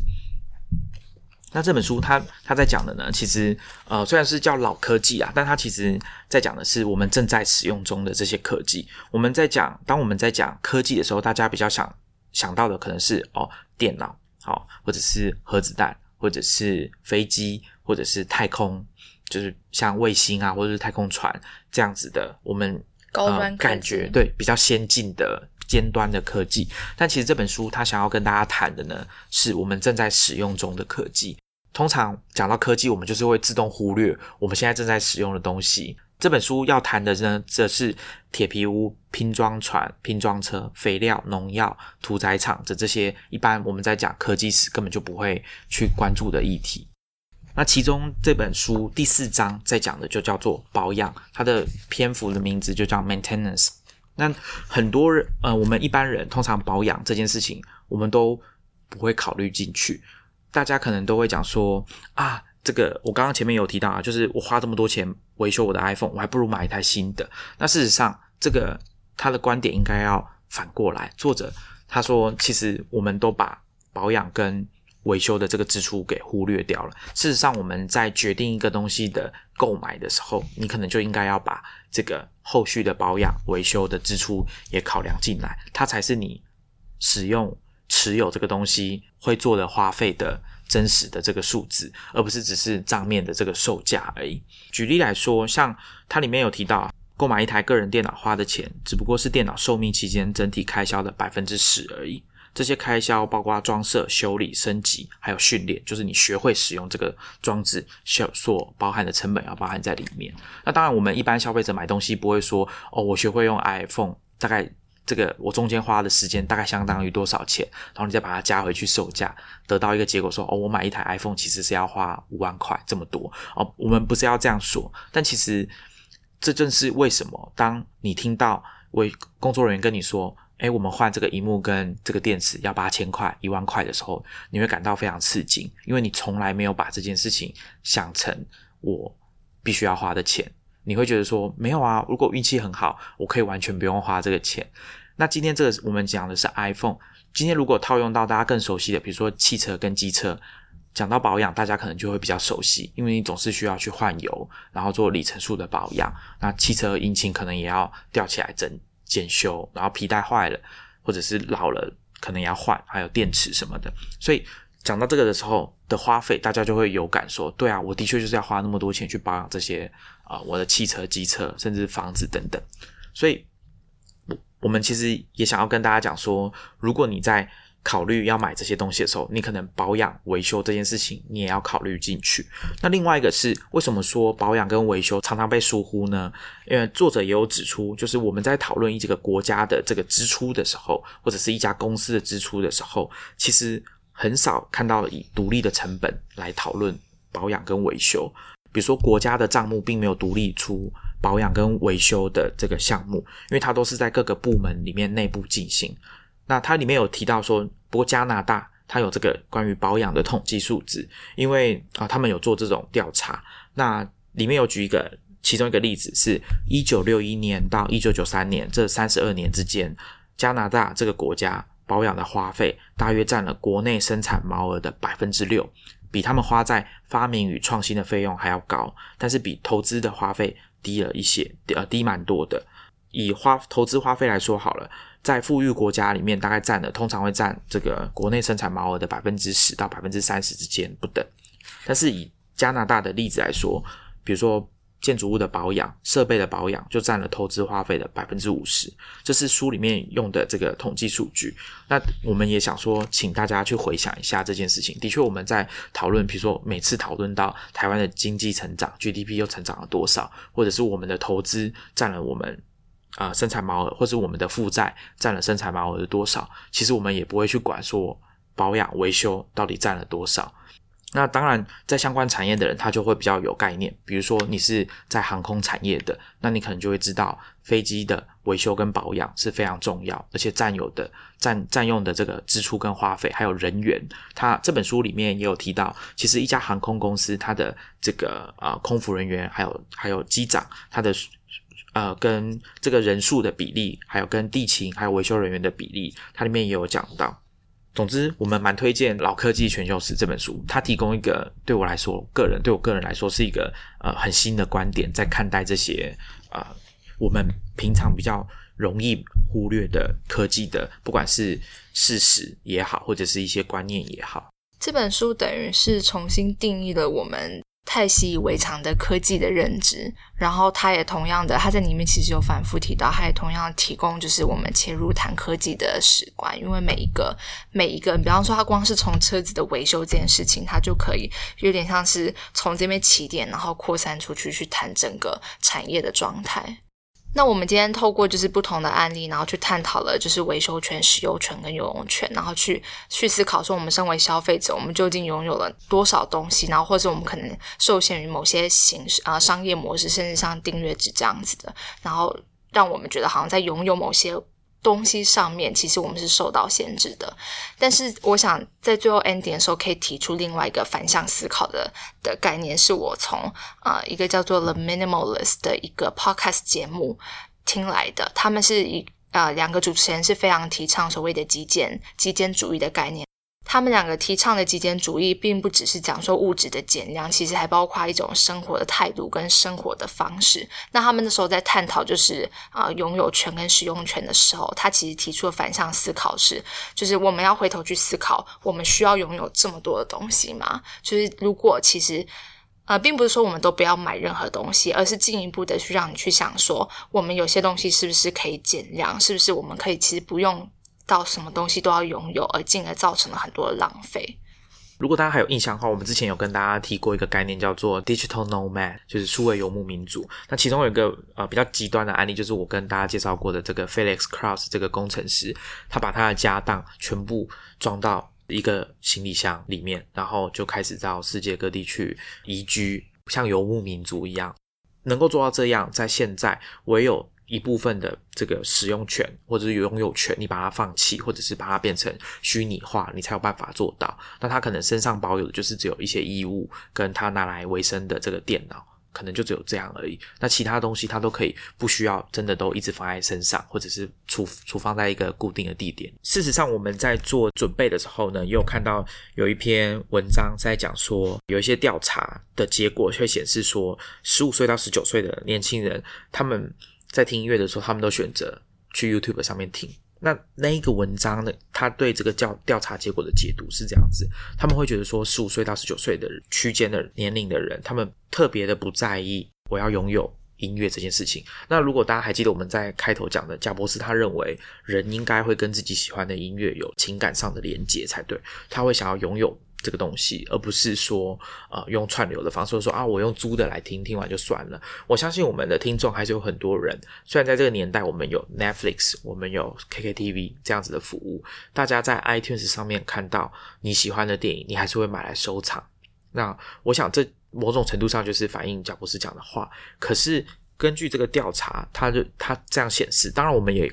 S1: 那这本书，它它在讲的呢，其实呃，虽然是叫老科技啊，但它其实在讲的是我们正在使用中的这些科技。我们在讲，当我们在讲科技的时候，大家比较想想到的可能是哦，电脑，好，或者是核子弹，或者是飞机，或者是太空，就是像卫星啊，或者是太空船这样子的，我们
S2: 高端
S1: 感觉对比较先进的。尖端的科技，但其实这本书它想要跟大家谈的呢，是我们正在使用中的科技。通常讲到科技，我们就是会自动忽略我们现在正在使用的东西。这本书要谈的呢，则是铁皮屋、拼装船、拼装车、肥料、农药、屠宰场的这些一般我们在讲科技时根本就不会去关注的议题。那其中这本书第四章在讲的就叫做保养，它的篇幅的名字就叫 maintenance。那很多人，呃，我们一般人通常保养这件事情，我们都不会考虑进去。大家可能都会讲说啊，这个我刚刚前面有提到啊，就是我花这么多钱维修我的 iPhone，我还不如买一台新的。那事实上，这个他的观点应该要反过来。作者他说，其实我们都把保养跟维修的这个支出给忽略掉了。事实上，我们在决定一个东西的购买的时候，你可能就应该要把这个后续的保养、维修的支出也考量进来，它才是你使用、持有这个东西会做的花费的真实的这个数字，而不是只是账面的这个售价而已。举例来说，像它里面有提到，购买一台个人电脑花的钱，只不过是电脑寿命期间整体开销的百分之十而已。这些开销包括装设、修理、升级，还有训练，就是你学会使用这个装置，需所包含的成本要包含在里面。那当然，我们一般消费者买东西不会说哦，我学会用 iPhone，大概这个我中间花的时间大概相当于多少钱，然后你再把它加回去售价，得到一个结果说哦，我买一台 iPhone 其实是要花五万块这么多哦。我们不是要这样说，但其实这正是为什么，当你听到为工作人员跟你说。哎，我们换这个荧幕跟这个电池要八千块、一万块的时候，你会感到非常刺激，因为你从来没有把这件事情想成我必须要花的钱。你会觉得说，没有啊，如果运气很好，我可以完全不用花这个钱。那今天这个我们讲的是 iPhone，今天如果套用到大家更熟悉的，比如说汽车跟机车，讲到保养，大家可能就会比较熟悉，因为你总是需要去换油，然后做里程数的保养。那汽车引擎可能也要吊起来整。检修，然后皮带坏了，或者是老了，可能也要换，还有电池什么的。所以讲到这个的时候的花费，大家就会有感说：对啊，我的确就是要花那么多钱去保养这些啊，我的汽车、机车，甚至房子等等。所以，我我们其实也想要跟大家讲说，如果你在。考虑要买这些东西的时候，你可能保养维修这件事情你也要考虑进去。那另外一个是为什么说保养跟维修常常被疏忽呢？因为作者也有指出，就是我们在讨论一这个国家的这个支出的时候，或者是一家公司的支出的时候，其实很少看到以独立的成本来讨论保养跟维修。比如说国家的账目并没有独立出保养跟维修的这个项目，因为它都是在各个部门里面内部进行。那它里面有提到说，不过加拿大它有这个关于保养的统计数字，因为啊，他们有做这种调查。那里面有举一个其中一个例子，是一九六一年到一九九三年这三十二年之间，加拿大这个国家保养的花费大约占了国内生产毛额的百分之六，比他们花在发明与创新的费用还要高，但是比投资的花费低了一些，呃，低蛮多的。以花投资花费来说好了。在富裕国家里面，大概占了通常会占这个国内生产毛额的百分之十到百分之三十之间不等。但是以加拿大的例子来说，比如说建筑物的保养、设备的保养，就占了投资花费的百分之五十。这是书里面用的这个统计数据。那我们也想说，请大家去回想一下这件事情。的确，我们在讨论，比如说每次讨论到台湾的经济成长，GDP 又成长了多少，或者是我们的投资占了我们。啊，生产毛额或者我们的负债占了生产毛额的多少？其实我们也不会去管说保养维修到底占了多少。那当然，在相关产业的人，他就会比较有概念。比如说，你是在航空产业的，那你可能就会知道飞机的维修跟保养是非常重要，而且占有的占占用的这个支出跟花费，还有人员。他这本书里面也有提到，其实一家航空公司它的这个啊空服人员，还有还有机长，他的。呃，跟这个人数的比例，还有跟地勤还有维修人员的比例，它里面也有讲到。总之，我们蛮推荐《老科技全球史》这本书，它提供一个对我来说，个人对我个人来说是一个呃很新的观点，在看待这些呃我们平常比较容易忽略的科技的，不管是事实也好，或者是一些观念也好。
S2: 这本书等于是重新定义了我们。太习以为常的科技的认知，然后他也同样的，他在里面其实有反复提到，他也同样提供就是我们切入谈科技的史观，因为每一个每一个，比方说他光是从车子的维修这件事情，他就可以有点像是从这边起点，然后扩散出去去谈整个产业的状态。那我们今天透过就是不同的案例，然后去探讨了就是维修权、使用权跟游泳权，然后去去思考说我们身为消费者，我们究竟拥有了多少东西，然后或者我们可能受限于某些形式啊商业模式，甚至像订阅制这样子的，然后让我们觉得好像在拥有某些。东西上面其实我们是受到限制的，但是我想在最后 ending 的时候可以提出另外一个反向思考的的概念，是我从啊一个叫做 The Minimalist 的一个 podcast 节目听来的，他们是一啊两个主持人是非常提倡所谓的极简极简主义的概念。他们两个提倡的极简主义，并不只是讲说物质的减量，其实还包括一种生活的态度跟生活的方式。那他们那时候在探讨就是啊拥有权跟使用权的时候，他其实提出了反向思考，是就是我们要回头去思考，我们需要拥有这么多的东西吗？就是如果其实呃，并不是说我们都不要买任何东西，而是进一步的去让你去想说，我们有些东西是不是可以减量？是不是我们可以其实不用？到什么东西都要拥有，而进而造成了很多的浪费。
S1: 如果大家还有印象的话，我们之前有跟大家提过一个概念，叫做 digital nomad，就是数位游牧民族。那其中有一个呃比较极端的案例，就是我跟大家介绍过的这个 Felix Krause 这个工程师，他把他的家当全部装到一个行李箱里面，然后就开始到世界各地去移居，像游牧民族一样。能够做到这样，在现在唯有。一部分的这个使用权或者是拥有权，你把它放弃，或者是把它变成虚拟化，你才有办法做到。那他可能身上保有的就是只有一些衣物，跟他拿来维生的这个电脑，可能就只有这样而已。那其他东西他都可以不需要，真的都一直放在身上，或者是储储放在一个固定的地点。事实上，我们在做准备的时候呢，也有看到有一篇文章在讲说，有一些调查的结果会显示说，十五岁到十九岁的年轻人，他们。在听音乐的时候，他们都选择去 YouTube 上面听。那那一个文章呢？他对这个调调查结果的解读是这样子：他们会觉得说，十五岁到十九岁的区间的年龄的人，他们特别的不在意我要拥有音乐这件事情。那如果大家还记得我们在开头讲的，贾博士他认为人应该会跟自己喜欢的音乐有情感上的连接才对，他会想要拥有。这个东西，而不是说，呃，用串流的方式说啊，我用租的来听，听完就算了。我相信我们的听众还是有很多人，虽然在这个年代我们有 Netflix，我们有 KKTV 这样子的服务，大家在 iTunes 上面看到你喜欢的电影，你还是会买来收藏。那我想这某种程度上就是反映贾博士讲的话。可是根据这个调查，他就他这样显示，当然我们也，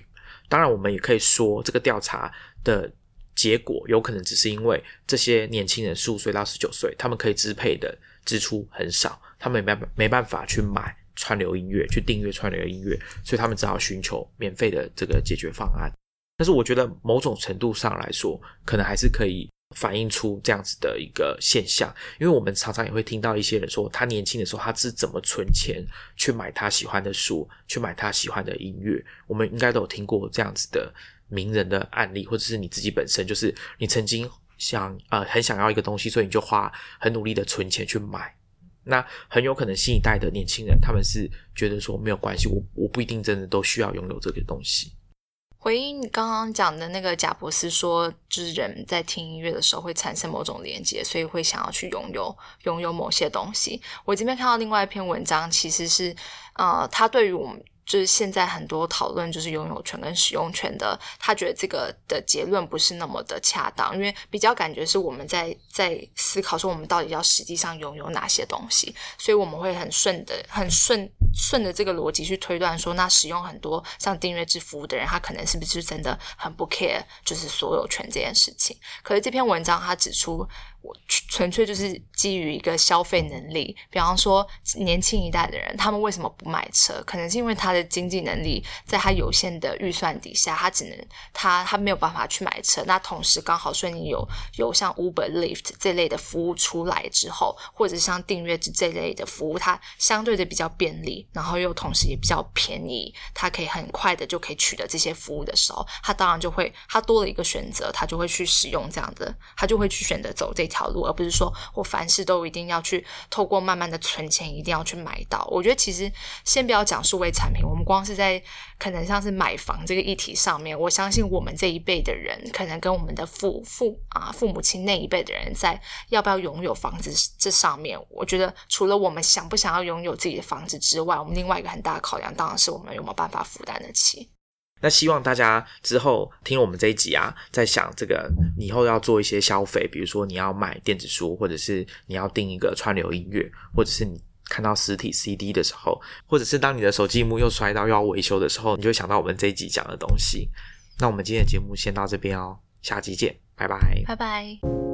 S1: 当然我们也可以说这个调查的。结果有可能只是因为这些年轻人十五岁到十九岁，他们可以支配的支出很少，他们没办没办法去买串流音乐，去订阅串流音乐，所以他们只好寻求免费的这个解决方案。但是我觉得某种程度上来说，可能还是可以反映出这样子的一个现象，因为我们常常也会听到一些人说，他年轻的时候他是怎么存钱去买他喜欢的书，去买他喜欢的音乐，我们应该都有听过这样子的。名人的案例，或者是你自己本身，就是你曾经想呃很想要一个东西，所以你就花很努力的存钱去买。那很有可能新一代的年轻人，他们是觉得说没有关系，我我不一定真的都需要拥有这个东西。
S2: 回应你刚刚讲的那个贾博士说，就是人在听音乐的时候会产生某种连接，所以会想要去拥有拥有某些东西。我这边看到另外一篇文章，其实是呃，他对于我们。就是现在很多讨论就是拥有权跟使用权的，他觉得这个的结论不是那么的恰当，因为比较感觉是我们在在思考说我们到底要实际上拥有哪些东西，所以我们会很顺的很顺顺着这个逻辑去推断说，那使用很多像订阅制服务的人，他可能是不是真的很不 care 就是所有权这件事情？可是这篇文章他指出，我纯粹就是基于一个消费能力，比方说年轻一代的人，他们为什么不买车？可能是因为他的经济能力在他有限的预算底下，他只能他他没有办法去买车。那同时刚好顺利有有像 Uber、Lyft 这类的服务出来之后，或者像订阅制这类的服务，它相对的比较便利，然后又同时也比较便宜，他可以很快的就可以取得这些服务的时候，他当然就会他多了一个选择，他就会去使用这样的，他就会去选择走这条。条路，而不是说我凡事都一定要去透过慢慢的存钱，一定要去买到。我觉得其实先不要讲数位产品，我们光是在可能像是买房这个议题上面，我相信我们这一辈的人，可能跟我们的父父啊父母亲那一辈的人，在要不要拥有房子这上面，我觉得除了我们想不想要拥有自己的房子之外，我们另外一个很大的考量，当然是我们有没有办法负担得起。
S1: 那希望大家之后听我们这一集啊，在想这个以后要做一些消费，比如说你要买电子书，或者是你要订一个串流音乐，或者是你看到实体 CD 的时候，或者是当你的手机幕又摔到要维修的时候，你就想到我们这一集讲的东西。那我们今天的节目先到这边哦，下集见，拜拜，
S2: 拜拜。